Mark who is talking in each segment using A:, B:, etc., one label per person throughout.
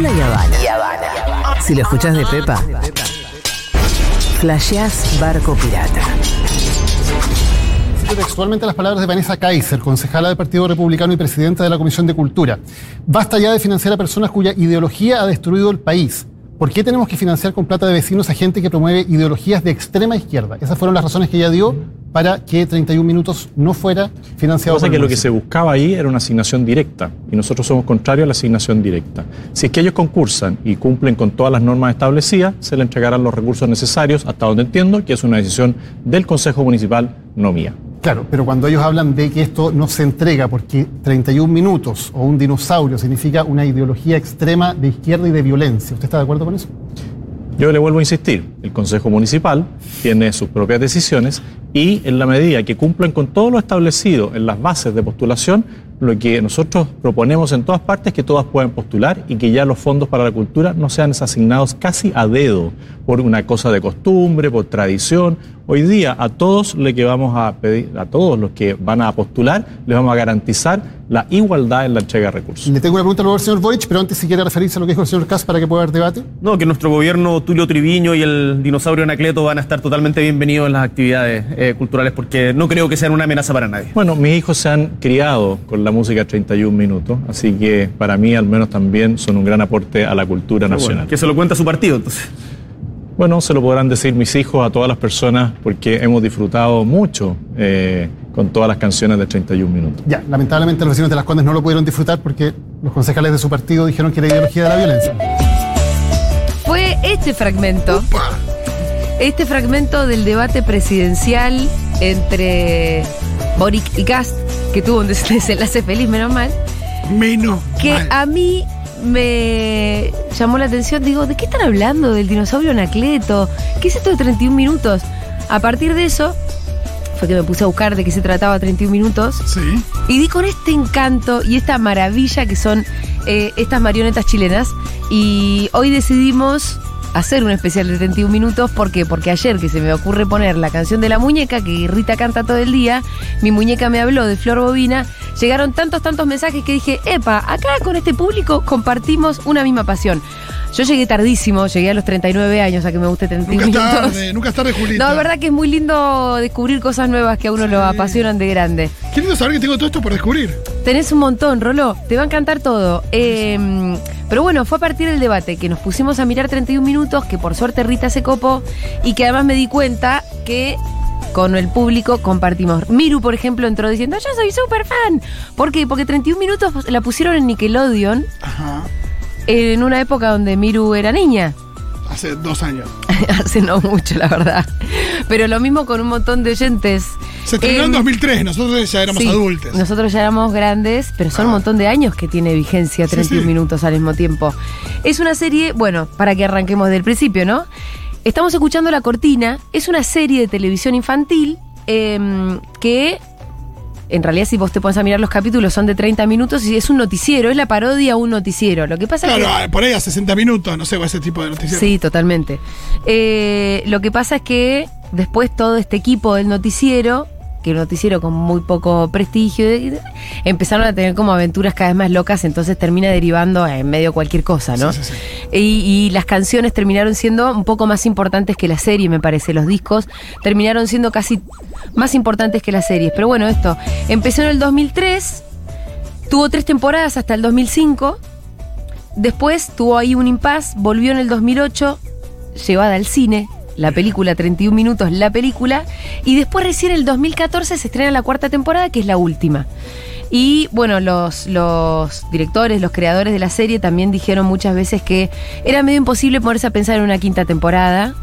A: Y Habana. Si lo escuchás de Pepa, flasheás barco pirata.
B: Cito textualmente las palabras de Vanessa Kaiser, concejala del Partido Republicano y presidenta de la Comisión de Cultura. Basta ya de financiar a personas cuya ideología ha destruido el país. ¿Por qué tenemos que financiar con plata de vecinos a gente que promueve ideologías de extrema izquierda? Esas fueron las razones que ella dio para que 31 minutos no fuera financiado.
C: Pasa
B: por
C: que lo que se buscaba ahí era una asignación directa y nosotros somos contrarios a la asignación directa. Si es que ellos concursan y cumplen con todas las normas establecidas, se les entregarán los recursos necesarios, hasta donde entiendo que es una decisión del Consejo Municipal, no mía.
B: Claro, pero cuando ellos hablan de que esto no se entrega porque 31 minutos o un dinosaurio significa una ideología extrema de izquierda y de violencia, ¿usted está de acuerdo con eso?
C: Yo le vuelvo a insistir, el Consejo Municipal tiene sus propias decisiones y en la medida que cumplan con todo lo establecido en las bases de postulación, lo que nosotros proponemos en todas partes es que todas puedan postular y que ya los fondos para la cultura no sean asignados casi a dedo por una cosa de costumbre, por tradición. Hoy día a todos le que vamos a pedir, a todos los que van a postular, les vamos a garantizar la igualdad en la entrega de recursos.
B: Le tengo una pregunta al señor Boric, pero antes si quiere referirse a lo que dijo el señor Kass para que pueda haber debate.
D: No, que nuestro gobierno, Tulio Triviño y el dinosaurio Anacleto van a estar totalmente bienvenidos en las actividades eh, culturales porque no creo que sean una amenaza para nadie.
C: Bueno, mis hijos se han criado con la música 31 minutos, así que para mí al menos también son un gran aporte a la cultura nacional.
D: Bueno, que se lo cuenta su partido, entonces.
C: Bueno, se lo podrán decir mis hijos a todas las personas porque hemos disfrutado mucho eh, con todas las canciones de 31 minutos.
B: Ya, lamentablemente los vecinos de Las Condes no lo pudieron disfrutar porque los concejales de su partido dijeron que era ideología de la violencia.
E: Fue este fragmento. Este fragmento del debate presidencial entre Boric y Cast, que tuvo un des- desenlace feliz, menos mal,
F: Menos.
E: que
F: mal.
E: a mí me llamó la atención. Digo, ¿de qué están hablando? ¿Del dinosaurio Anacleto? ¿Qué es esto de 31 minutos? A partir de eso, fue que me puse a buscar de qué se trataba 31 minutos.
F: Sí.
E: Y di con este encanto y esta maravilla que son eh, estas marionetas chilenas. Y hoy decidimos hacer un especial de 31 minutos. ¿Por qué? Porque ayer que se me ocurre poner la canción de la muñeca, que Rita canta todo el día, mi muñeca me habló de Flor Bobina, llegaron tantos, tantos mensajes que dije, epa, acá con este público compartimos una misma pasión. Yo llegué tardísimo, llegué a los 39 años a que me guste 31
F: Nunca
E: minutos.
F: tarde, nunca es tarde, Julita.
E: No, es verdad que es muy lindo descubrir cosas nuevas que a uno lo apasionan de grande.
F: Qué lindo saber que tengo todo esto por descubrir.
E: Tenés un montón, Rolo. Te va a encantar todo. Eh, pero bueno, fue a partir del debate que nos pusimos a mirar 31 minutos, que por suerte Rita se copó y que además me di cuenta que con el público compartimos. Miru, por ejemplo, entró diciendo, yo soy súper fan. ¿Por qué? Porque 31 minutos la pusieron en Nickelodeon
F: Ajá.
E: en una época donde Miru era niña.
F: Hace dos años.
E: Hace no mucho, la verdad. Pero lo mismo con un montón de oyentes.
F: Se estrenó en
E: Em,
F: 2003, nosotros ya éramos
E: Sí,
F: adultos.
E: Nosotros ya éramos grandes, pero son un
F: Ah.
E: montón de años que tiene vigencia
F: Sí,
E: 31
F: sí.
E: minutos al mismo tiempo. Es una serie, bueno, para que arranquemos del principio, ¿no? Estamos escuchando La Cortina, es una serie de televisión infantil em, que, en realidad, si vos te pones a mirar los capítulos, son de 30 minutos y es un noticiero, es la parodia a un noticiero. Lo que pasa es que.
F: ah, por ahí a 60 minutos, no sé, o ese tipo de noticias.
E: Sí, totalmente. Eh, lo que pasa es que después todo este equipo del noticiero, que un noticiero con muy poco prestigio, y- empezaron a tener como aventuras cada vez más locas, entonces termina derivando en medio cualquier cosa, ¿no?
F: Sí, sí,
E: Y, y las canciones terminaron siendo un poco más importantes que la serie, me parece. Los discos terminaron siendo casi más importantes que las series. Pero bueno, esto empezó en el 2003, tuvo tres temporadas hasta el 2005. Después tuvo ahí un impas, volvió en el 2008, llevada al cine, la película 31 minutos, la película, y después recién en el 2014 se estrena la cuarta temporada, que es la última. Y bueno, los, los directores, los creadores de la serie también dijeron muchas veces que era medio imposible ponerse a pensar en una quinta temporada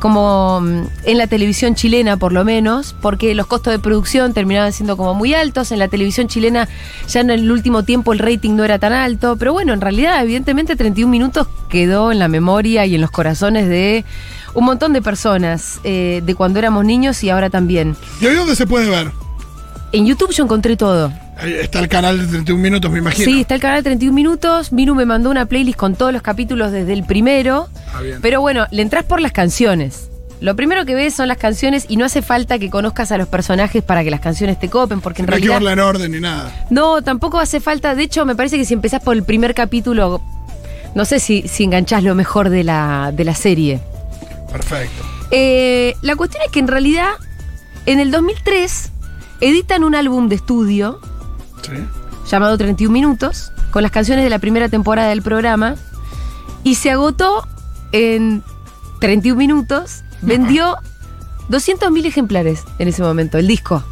E: como mm, en la televisión chilena por lo menos, porque los costos de producción terminaban siendo como muy altos, en la televisión chilena ya en el último tiempo el rating no era tan alto, pero bueno, en realidad evidentemente 31 minutos quedó en la memoria y en los corazones de un montón de personas, eh, de cuando éramos niños y ahora también.
F: ¿Y hoy dónde se puede ver?
E: En YouTube yo encontré todo.
F: Ahí está el canal de 31 minutos, me imagino.
E: Sí, está el canal 31 minutos. Miru me mandó una playlist con todos los capítulos desde el primero.
F: Ah, bien.
E: Pero bueno, le entras por las canciones. Lo primero que ves son las canciones y no hace falta que conozcas a los personajes para que las canciones te copen, porque en
F: no hay que
E: realidad.
F: verla en orden ni nada.
E: No, tampoco hace falta. De hecho, me parece que si empezás por el primer capítulo, no sé si, si enganchás lo mejor de la, de la serie.
F: Perfecto.
E: Eh, la cuestión es que en realidad, en el 2003, editan un álbum de estudio
F: Sí.
E: llamado 31 Minutos, con las canciones de la primera temporada del programa, y se agotó en 31 minutos, vendió 200.000 ejemplares en ese momento, el disco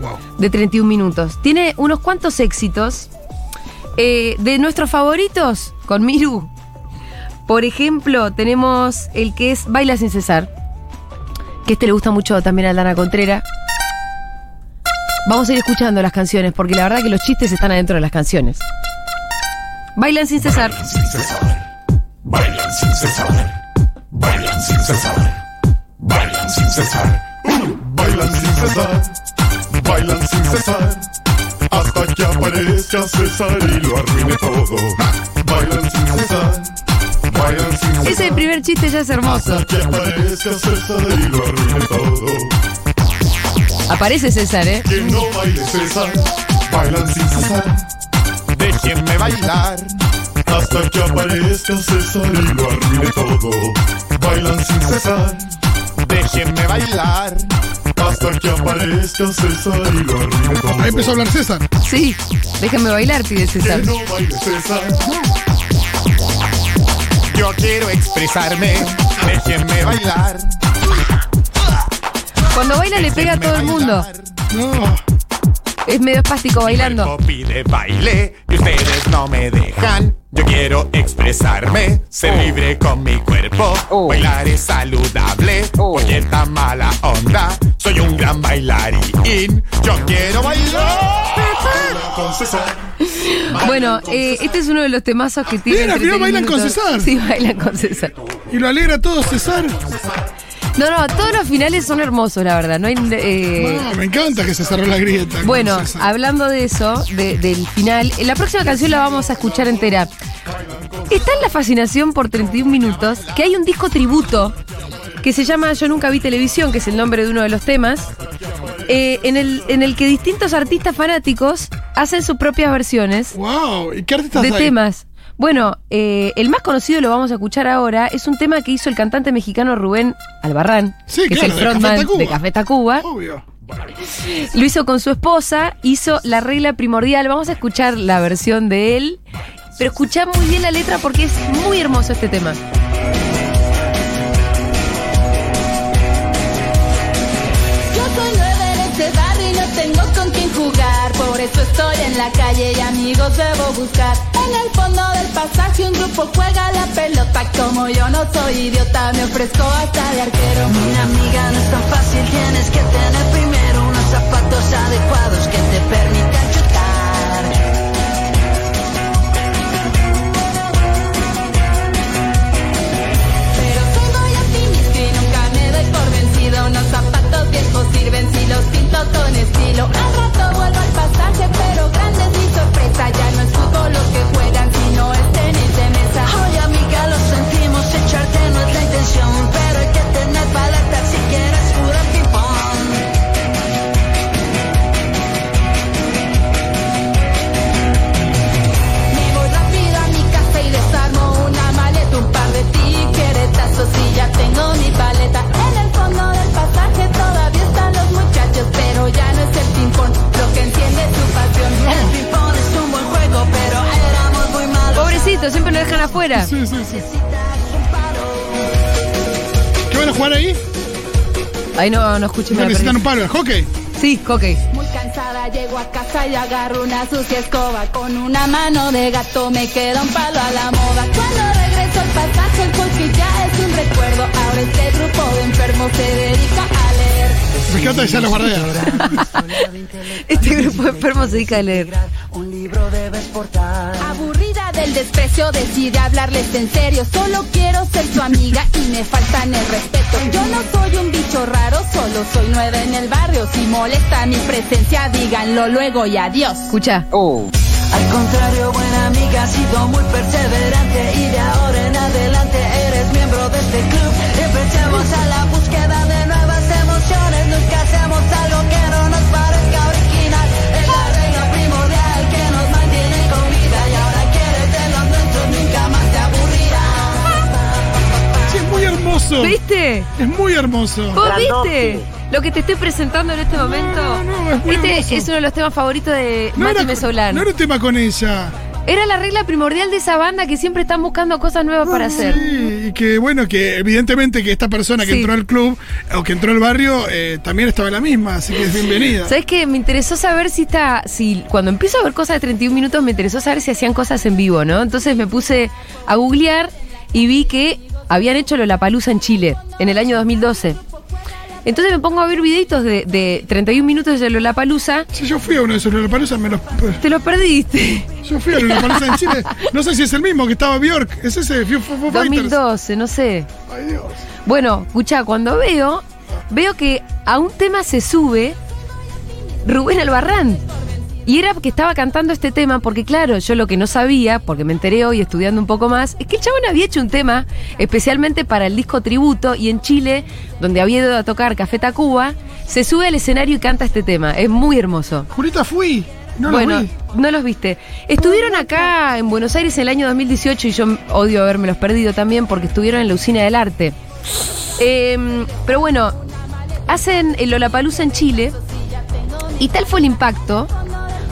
F: Wow.
E: de 31 minutos. Tiene unos cuantos éxitos. Eh, de nuestros favoritos, con Miru, por ejemplo, tenemos el que es Baila sin cesar, que este le gusta mucho también a Dana Contrera. Vamos a ir escuchando las canciones, porque la verdad que los chistes están adentro de las canciones. Bailan sin cesar.
G: sin cesar. Bailan sin cesar. Bailan sin cesar. Bailan sin cesar. Bailan sin cesar. Bailan sin cesar. Hasta que aparezca César y lo arruine todo. Bailan sin cesar.
E: Ese primer chiste ya es hermoso.
G: Hasta que aparezca César y lo arruine todo.
E: Aparece César, ¿eh?
G: Que no baile César. Bailan sin cesar. Déjenme bailar. Hasta que aparezca César y lo arruine todo. Bailan sin cesar. Déjenme bailar. Hasta que aparezca César y lo arruine todo.
F: Ahí empezó a hablar César.
E: Sí, déjame bailar, pide
G: Que
E: César.
G: no baile César. Yo quiero expresarme. Déjenme bailar.
E: Cuando baila le pega a todo el mundo. Es medio espástico bailando.
G: pide baile y ustedes no me dejan. Yo quiero expresarme, ser libre con mi cuerpo. Bailar es saludable, porque esta mala onda. Soy un gran bailarín. Yo quiero bailar. Con César.
E: Bueno, eh, este es uno de los temazos que tiene.
F: Bien, al final
E: 31
F: bailan con. César.
E: Sí, bailan con César.
F: Y lo alegra todo César.
E: No, no, todos los finales son hermosos, la verdad. No hay. eh,
F: No, me encanta que se cerró la grieta.
E: Bueno, hablando de eso, de- del final, la próxima canción la vamos a escuchar entera. Está en la fascinación por 31 minutos que hay un disco tributo que se llama Yo Nunca Vi Televisión, que es el nombre de uno de los temas, eh, en, el, en el que distintos artistas fanáticos hacen sus propias versiones
F: Wow. ¿Y qué artistas
E: de
F: hay?
E: temas. Bueno, eh, el más conocido lo vamos a escuchar ahora, es un tema que hizo el cantante mexicano Rubén Albarrán,
F: Sí,
E: que
F: claro,
E: es el frontman
F: Café
E: de Café Tacuba.
F: Obvio.
E: Lo hizo con su esposa, hizo la regla primordial. Vamos a escuchar la versión de él, pero escuchá muy bien la letra porque es muy hermoso este tema.
H: Por eso estoy en la calle y amigos debo buscar. En el fondo del pasaje un grupo juega la pelota. Como yo no soy idiota, me ofrezco hasta de arquero.
I: Mi amiga, no es tan fácil, tienes que tener primero unos zapatos adecuados que te permitan
E: Dejan afuera.
F: Sí, sí, sí. ¿Qué van a jugar ahí?
E: Ahí no, no escuché me la
F: Necesitan un palo. ¿El hockey?
E: Sí, hockey.
H: Muy cansada llego a casa y agarro una sucia escoba Con una mano de gato me queda un palo a la moda Cuando regreso al pasaje el coche ya es un recuerdo Ahora este grupo de enfermos se dedica a leer
F: Me encanta que ya los bardea.
E: Este grupo de enfermos se dedica a leer.
I: Un libro debes portar.
H: Aburrida del desprecio decide hablarles en serio. Solo quiero ser su amiga y me faltan el respeto. Yo no soy un bicho raro, solo soy nueva en el barrio. Si molesta mi presencia díganlo luego y adiós.
E: Escucha.
I: Al contrario, buena amiga, has sido muy perseverante. Y de ahora en adelante eres miembro de este club. Siempre echamos a
F: hermoso.
E: ¿Viste?
F: Es muy hermoso.
E: ¿Vos viste? Lo que te estoy presentando en este momento.
F: no, no, es muy
E: este
F: hermoso.
E: es uno de los temas favoritos de
F: No
E: Mati
F: era,
E: Mesolán.
F: no era un tema con ella.
E: Era la regla primordial de esa banda que siempre están buscando cosas nuevas para hacer.
F: Sí, y que bueno, que evidentemente que esta persona que
E: Sí.
F: entró al club o que entró al barrio eh, también estaba en la misma, así que es bienvenida.
E: ¿Sabes qué? Me interesó saber si está. Si cuando empiezo a ver cosas de 31 minutos, me interesó saber si hacían cosas en vivo, ¿no? Entonces me puse a googlear y vi que habían hecho Lollapalooza en Chile en el año 2012. Entonces me pongo a ver videitos de, de 31 minutos de Lollapalooza.
F: Si yo fui a uno de esos Lollapalooza, me los...
E: Te lo perdiste.
F: Yo fui a Lollapalooza en Chile. No sé si es el mismo que estaba Bjork. ¿Es ese? Foo Foo Fighters.
E: 2012, no sé.
F: Ay, Dios.
E: Bueno, escucha, cuando veo, veo que a un tema se sube Rubén Albarrán. Y era que estaba cantando este tema porque, claro, yo lo que no sabía, porque me enteré hoy estudiando un poco más, es que el chabón había hecho un tema especialmente para el disco tributo y en Chile, donde había ido a tocar Café Tacuba, se sube al escenario y canta este tema. Es muy hermoso.
F: Julita, fui. No
E: bueno, no los viste. Estuvieron acá en Buenos Aires en el año 2018 y yo odio haberme los perdido también porque estuvieron en la usina del arte. Em, pero bueno, hacen el Lollapalooza en Chile y tal fue el impacto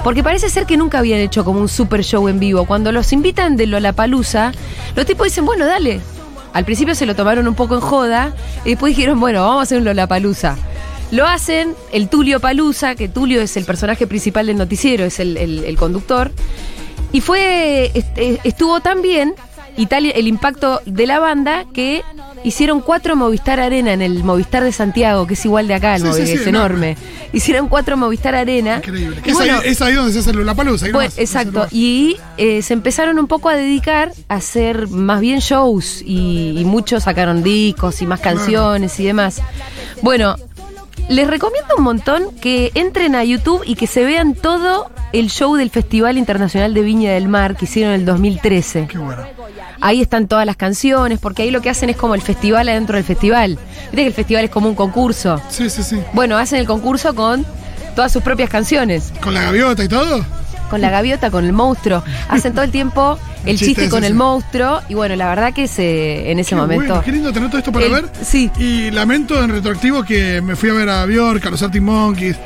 E: porque parece ser que nunca habían hecho como un super show en vivo. Cuando los invitan de Lollapalooza, los tipos dicen, bueno, dale. Al principio se lo tomaron un poco en joda y después dijeron, bueno, vamos a hacer un Lollapalooza. Lo hacen el Tulio Palusa, que Tulio es el personaje principal del noticiero, es el, conductor. Y fue. est- estuvo tan bien y tal el impacto de la banda que hicieron cuatro Movistar Arena en el Movistar de Santiago, que es igual de acá, el
F: Sí, sí,
E: Movi-
F: sí,
E: es enorme. Hicieron cuatro Movistar Arena.
F: Increíble.
E: Y
F: Es,
E: bueno,
F: ahí, es ahí donde se hace la palusa.
E: bueno, exacto. Y eh, se empezaron un poco a dedicar a hacer más bien shows y, y muchos sacaron discos y más canciones y demás. Bueno, les recomiendo un montón que entren a YouTube y que se vean todo el show del Festival Internacional de Viña del Mar que hicieron en el 2013.
F: Qué bueno.
E: Ahí están todas las canciones, porque ahí lo que hacen es como el festival adentro del festival. Viste que el festival es como un concurso.
F: Sí, sí, sí.
E: Bueno, hacen el concurso con todas sus propias canciones
F: Con la gaviota y todo.
E: Con la gaviota, con el monstruo. Hacen todo el tiempo el
F: chiste
E: chiste,
F: ese,
E: con el monstruo. Y bueno, la verdad que se, en ese
F: Qué
E: momento.
F: bueno, qué lindo tener todo esto para
E: El-
F: ver.
E: sí.
F: Y lamento en retroactivo que me fui a ver a Bjork, a los Arctic Monkeys.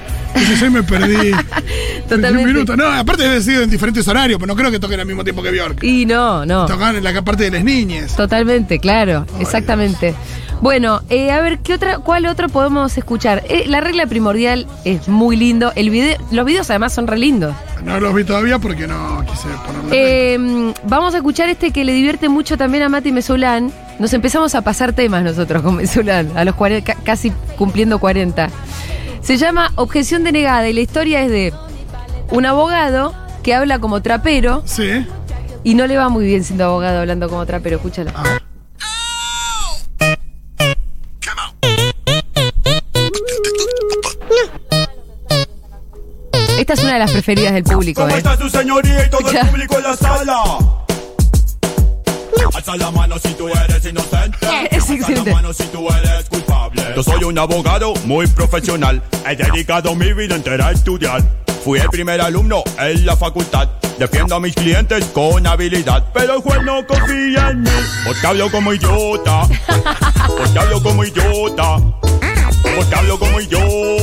F: Hoy me perdí.
E: Totalmente.
F: Un minuto. No, aparte he sido en diferentes horarios, pero no creo que toquen al mismo tiempo que Bjork.
E: Y no, no.
F: Tocan en la parte de las niñas.
E: Totalmente, claro, exactamente. Bueno, eh, a ver, ¿qué otra, ¿cuál otro podemos escuchar? Eh, la regla primordial es muy lindo. El video, los videos además son re lindos.
F: No los vi todavía porque no quise ponerle.
E: Eh, vamos a escuchar este que le divierte mucho también a Mati Mesulán. Nos empezamos a pasar temas nosotros con Mesulán, a los 40, ca- casi cumpliendo 40. Se llama Objeción denegada y la historia es de un abogado que habla como trapero
F: Sí.
E: y no le va muy bien siendo abogado hablando como trapero. Escúchala.
F: A
E: las preferidas del público.
G: ¿Cómo
E: ¿eh?
G: está su señoría y todo el público en la sala? Alza la mano si tú eres inocente. Alza la mano si tú eres culpable. Yo soy un abogado muy profesional. He dedicado mi vida entera a estudiar. Fui el primer alumno en la facultad. Defiendo a mis clientes con habilidad. Pero el juez no confía en mí. Porque hablo como idiota. Porque hablo como idiota. Porque hablo como idiota.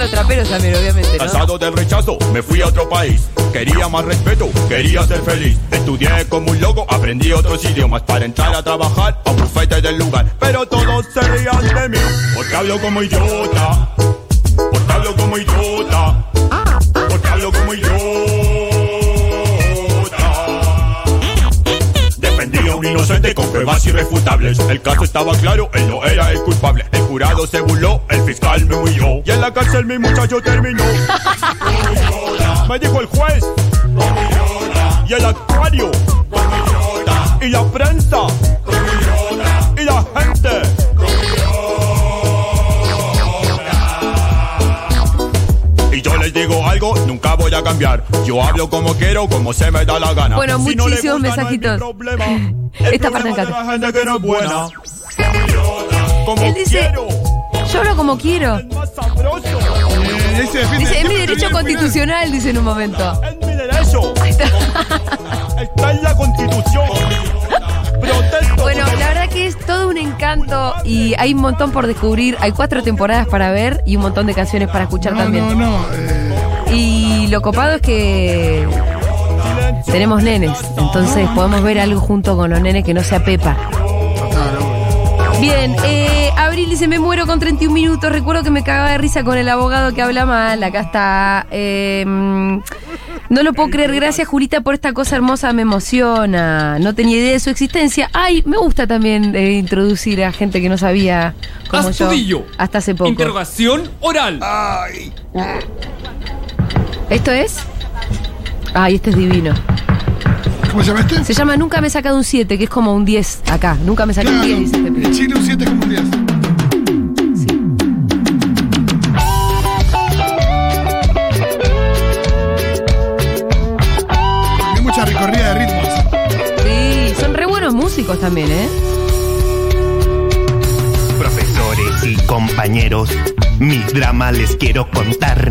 E: Los también, obviamente. ¿no?
G: Cansado del rechazo, me fui a otro país. Quería más respeto, quería ser feliz. Estudié como un loco, aprendí otros idiomas para entrar a trabajar a un bufete del lugar. Pero todos se reían de mí, porque hablo como idiota. Porque hablo como idiota. Porque hablo como idiota. Inocente con pruebas irrefutables. El caso estaba claro, él no era el culpable. El jurado se burló, el fiscal me huyó. Y en la cárcel mi muchacho terminó. Me dijo el juez. Y el actuario. Y la prensa. Y la gente. A cambiar. Yo hablo como quiero, como se me da la gana.
E: Bueno,
G: Si
E: muchísimos
G: no es
E: mensajitos. Esta parte
G: de
E: encanta.
G: la gente que no es buena. Como
E: Él dice,
G: quiero.
E: yo hablo como quiero.
F: Eh,
E: Dice, es mi derecho constitucional, dice en un momento.
G: Es mi derecho.
E: Ahí está.
G: Está en la constitución. Protesta
E: y hay un montón por descubrir. Hay cuatro temporadas para ver y un montón de canciones para escuchar
F: No,
E: también.
F: no, no. eh,
E: Y lo copado es que tenemos nenes, entonces podemos ver algo junto con los nenes que no sea Pepa. Bien, eh, Abril dice, me muero con 31 minutos. Recuerdo que me cagaba de risa con el abogado que habla mal. Acá está. eh, no lo puedo creer. Gracias, Julita, por esta cosa hermosa. Me emociona. No tenía idea de su existencia. Ay, me gusta también eh, introducir a gente que no sabía como
J: Astudillo.
E: yo. Hasta hace poco.
J: Interrogación oral.
E: ¿Esto es? Ay, este es divino.
F: ¿Cómo se llama este?
E: Se llama Nunca me he sacado un 7, que es como un 10 acá. Nunca me saqué un 10, dice este
F: en Chile un 7 es como un 10.
E: Sí.
F: Hay mucha recorrida de ritmos.
E: Sí, son re buenos músicos también, ¿eh?
K: Profesores y compañeros, mis dramas les quiero contar.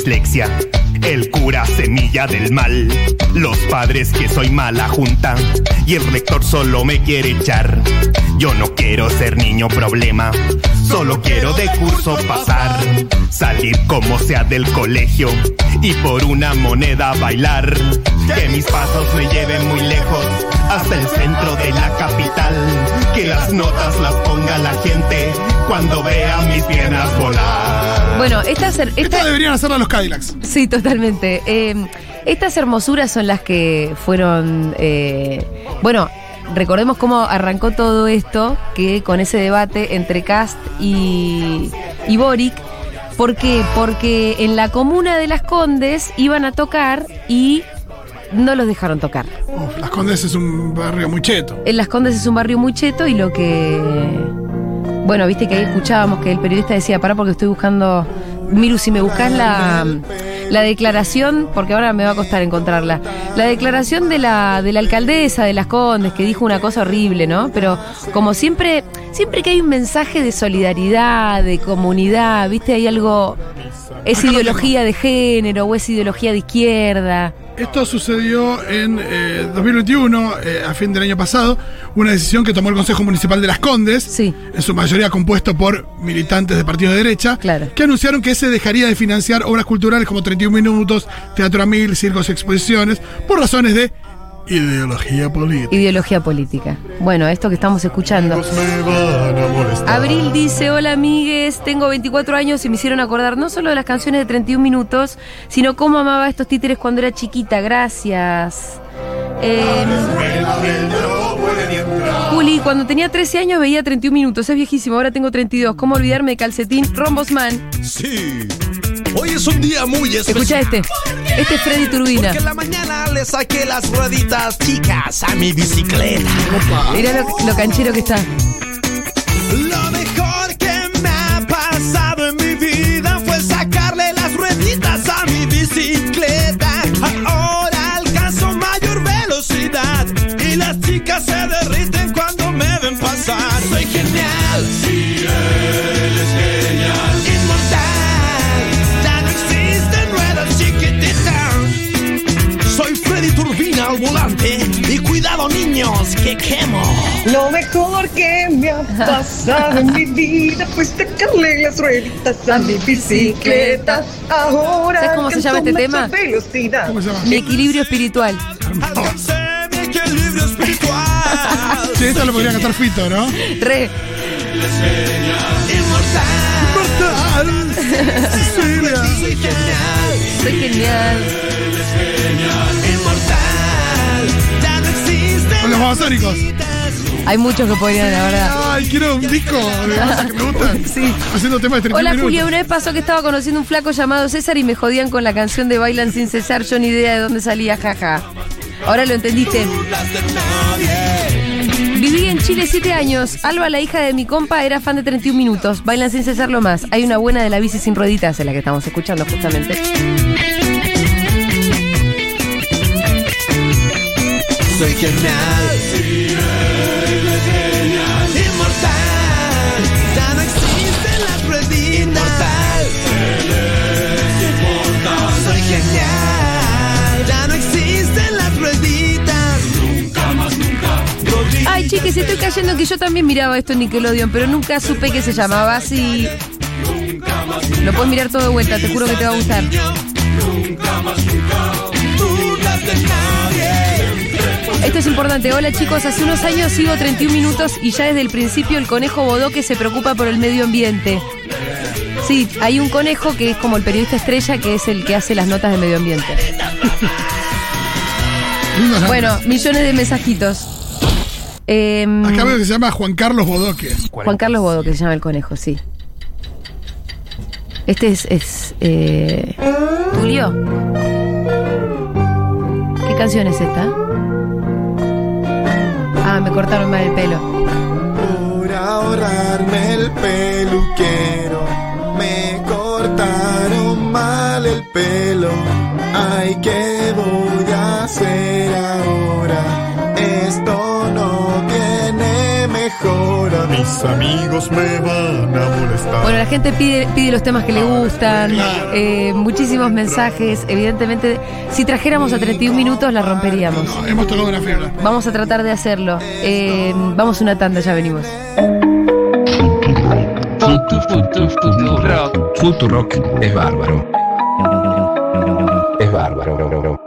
K: Dislexia. El cura semilla del mal. Los padres que soy mala junta. Y el rector solo me quiere echar. Yo no quiero ser niño problema. Solo quiero de curso pasar. Salir como sea del colegio. Y por una moneda bailar. Que mis pasos me lleven muy lejos. Hasta el centro de la capital. Que las notas las ponga la gente. Cuando vea mis piernas volar.
E: Bueno, estas, her-
F: Esto
E: esta-
F: deberían hacerlo los Cadillacs.
E: sí, totalmente. Eh, estas hermosuras son las que fueron, eh, bueno, recordemos cómo arrancó todo esto, que con ese debate entre Cast y, y Boric. ¿Por qué? Porque en la comuna de Las Condes iban a tocar y no los dejaron tocar.
F: Uf, Las Condes es un barrio muy cheto.
E: En Las Condes es un barrio muy cheto y lo que. Bueno, viste que ahí escuchábamos que el periodista decía, pará porque estoy buscando. Miru, si me buscas la, la declaración, porque ahora me va a costar encontrarla. La declaración de la, de la alcaldesa de Las Condes, que dijo una cosa horrible, ¿no? Pero como siempre, siempre que hay un mensaje de solidaridad, de comunidad, viste, hay algo. Es ideología de género o es ideología de izquierda.
F: Esto sucedió en eh, 2021, eh, a fin del año pasado, una decisión que tomó el Consejo Municipal de Las Condes,
E: Sí.
F: en su mayoría compuesto por militantes de partidos de derecha,
E: Claro.
F: que anunciaron que se dejaría de financiar obras culturales como 31 minutos, teatro a mil, circos y exposiciones, por razones de ideología política.
E: Ideología política. Bueno, esto que estamos escuchando. Abril dice, hola amigues, tengo 24 años y me hicieron acordar no solo de las canciones de 31 minutos, sino cómo amaba a estos títeres cuando era chiquita, gracias. Eh, Juli, cuando tenía 13 años veía 31 minutos, es viejísimo, ahora tengo 32, ¿cómo olvidarme de calcetín? Rombosman,
L: Sí. Hoy es un día muy especial.
E: escucha este, este es Freddy Turbina.
L: Porque en la mañana le saqué las rueditas chicas a mi bicicleta.
E: Mirá lo, lo canchero que está.
L: Lo mejor que me ha pasado en mi vida fue sacarle las rueditas a mi bicicleta. Ahora alcanzo mayor velocidad y las chicas se derriten cuando me ven pasar. Soy genial. Sí,
M: mejor que me ha pasado en mi vida fue sacarle las rueditas a mi bicicleta. Ahora
E: ¿Sabes cómo se llama este tema?
M: velocidad.
F: ¿Cómo se llama?
E: Mi equilibrio espiritual.
L: Alcancé mi equilibrio espiritual.
F: Sí, esto lo podría cantar Fito, ¿no?
E: Re.
L: Inmortal.
F: Cecilia.
L: Soy genial.
E: Soy genial.
L: Inmortal. Ya no existen.
F: Con los babasónicos.
E: Hay muchos que podrían, la verdad.
F: Ay, quiero un disco de cosas que me gustan.
E: Sí.
F: Haciendo temas de 30
E: Hola
F: minutos.
E: Julia, una vez pasó que estaba conociendo un flaco llamado César y me jodían con la canción de Bailan sin cesar, yo ni idea de dónde salía, jaja. Ahora lo entendiste. Viví en Chile siete años. Alba, la hija de mi compa, era fan de 31 minutos. Bailan sin cesar lo más. Hay una buena de la bici sin rueditas, en la que estamos escuchando justamente.
L: Soy genial.
E: Ay, chiquis, estoy cayendo que yo también miraba esto en Nickelodeon, pero nunca supe que se llamaba así. Lo puedes mirar todo de vuelta, te juro que te va a gustar. Esto es importante. Hola chicos, hace unos años sigo 31 minutos y ya desde el principio el conejo Bodoque se preocupa por el medio ambiente. Sí, hay un conejo que es como el periodista estrella que es el que hace las notas de medio ambiente. Bueno, millones de mensajitos. Em,
F: Acá veo que se llama Juan Carlos Bodoque.
E: Juan Carlos Bodo, que se llama el conejo, sí. Este es, es eh, Tulio. ¿Qué canción es esta? Ah, me cortaron mal el pelo.
J: Por ahorrarme el peluquero, me cortaron mal el pelo. Ay, ¿qué voy a hacer
G: Mis amigos me van a molestar.
E: Bueno, la gente pide, pide los temas que le gustan, eh, muchísimos mensajes. Evidentemente, si trajéramos a 31 minutos, la romperíamos.
F: No, hemos tocado una fibra.
E: Vamos a tratar de hacerlo. Eh, vamos a una tanda, ya venimos.
N: Futurock es bárbaro. Es bárbaro.